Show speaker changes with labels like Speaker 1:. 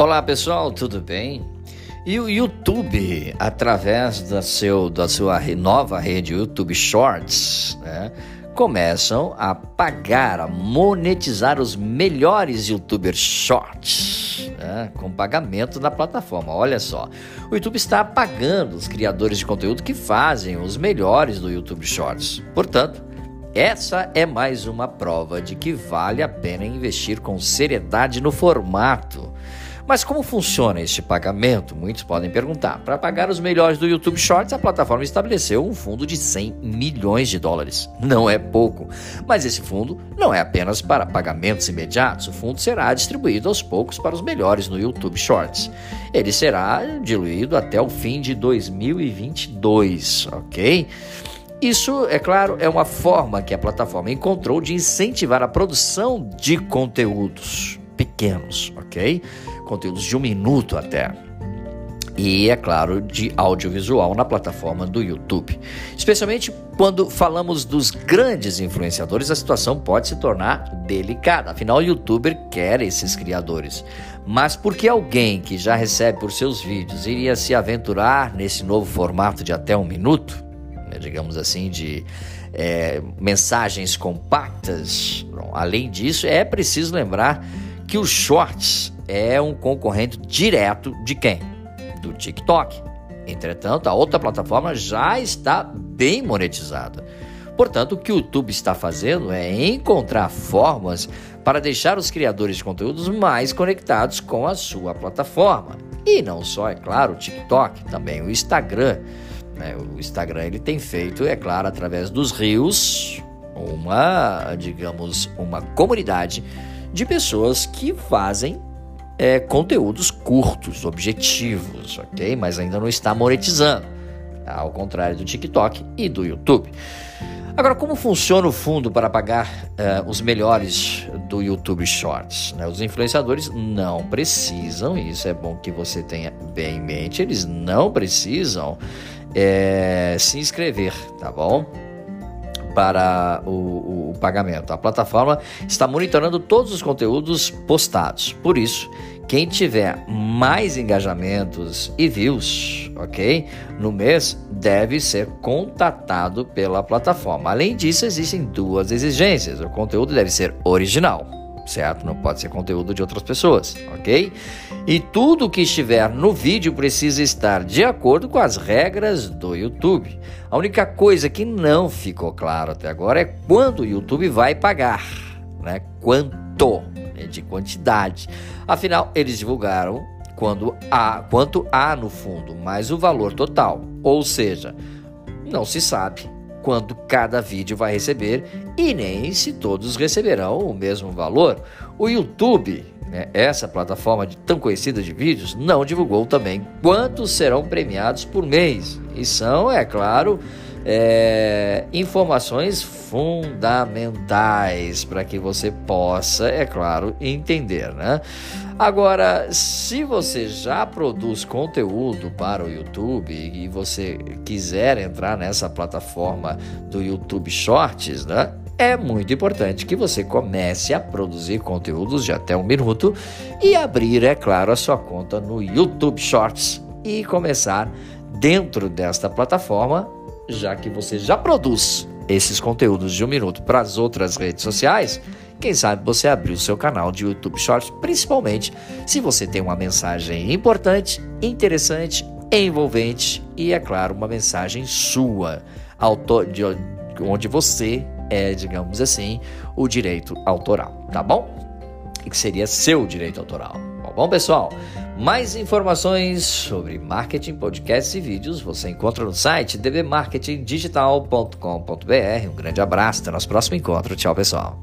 Speaker 1: Olá pessoal, tudo bem? E o YouTube, através da, seu, da sua nova rede YouTube Shorts, né, começam a pagar, a monetizar os melhores YouTubers Shorts, né, com pagamento na plataforma. Olha só, o YouTube está pagando os criadores de conteúdo que fazem os melhores do YouTube Shorts. Portanto, essa é mais uma prova de que vale a pena investir com seriedade no formato. Mas como funciona este pagamento? Muitos podem perguntar. Para pagar os melhores do YouTube Shorts, a plataforma estabeleceu um fundo de 100 milhões de dólares. Não é pouco, mas esse fundo não é apenas para pagamentos imediatos. O fundo será distribuído aos poucos para os melhores no YouTube Shorts. Ele será diluído até o fim de 2022, ok? Isso, é claro, é uma forma que a plataforma encontrou de incentivar a produção de conteúdos pequenos, ok? Conteúdos de um minuto até. E, é claro, de audiovisual na plataforma do YouTube. Especialmente quando falamos dos grandes influenciadores, a situação pode se tornar delicada. Afinal, o youtuber quer esses criadores. Mas por que alguém que já recebe por seus vídeos iria se aventurar nesse novo formato de até um minuto? né, digamos assim, de é, mensagens compactas. Bom, além disso, é preciso lembrar que o Shorts é um concorrente direto de quem? Do TikTok. Entretanto, a outra plataforma já está bem monetizada. Portanto, o que o YouTube está fazendo é encontrar formas para deixar os criadores de conteúdos mais conectados com a sua plataforma. E não só, é claro, o TikTok, também o Instagram. Né? O Instagram ele tem feito, é claro, através dos rios, uma, digamos, uma comunidade de pessoas que fazem é, conteúdos curtos, objetivos, ok? Mas ainda não está monetizando, ao contrário do TikTok e do YouTube. Agora, como funciona o fundo para pagar uh, os melhores do YouTube Shorts? Né? Os influenciadores não precisam, e isso é bom que você tenha bem em mente, eles não precisam é, se inscrever, tá bom? Para o, o, pagamento. A plataforma está monitorando todos os conteúdos postados. Por isso, quem tiver mais engajamentos e views, ok? No mês, deve ser contatado pela plataforma. Além disso, existem duas exigências: o conteúdo deve ser original certo? Não pode ser conteúdo de outras pessoas, ok? E tudo que estiver no vídeo precisa estar de acordo com as regras do YouTube. A única coisa que não ficou claro até agora é quando o YouTube vai pagar, né? Quanto né? de quantidade. Afinal, eles divulgaram quando há, quanto há no fundo, mais o valor total. Ou seja, não se sabe quanto cada vídeo vai receber e nem se todos receberão o mesmo valor. O YouTube, né, essa plataforma de, tão conhecida de vídeos, não divulgou também quantos serão premiados por mês. E são, é claro, é, informações fundamentais para que você possa, é claro, entender, né? Agora, se você já produz conteúdo para o YouTube e você quiser entrar nessa plataforma do YouTube Shorts, né? É muito importante que você comece a produzir conteúdos de até um minuto e abrir, é claro, a sua conta no YouTube Shorts e começar dentro desta plataforma já que você já produz esses conteúdos de um minuto para as outras redes sociais, quem sabe você abrir o seu canal de YouTube Shorts, principalmente se você tem uma mensagem importante, interessante, envolvente e, é claro, uma mensagem sua, de onde você é, digamos assim, o direito autoral, tá bom? Que seria seu direito autoral. Tá bom, pessoal? Mais informações sobre marketing, podcasts e vídeos você encontra no site dbmarketingdigital.com.br. Um grande abraço, até nosso próximo encontro. Tchau, pessoal.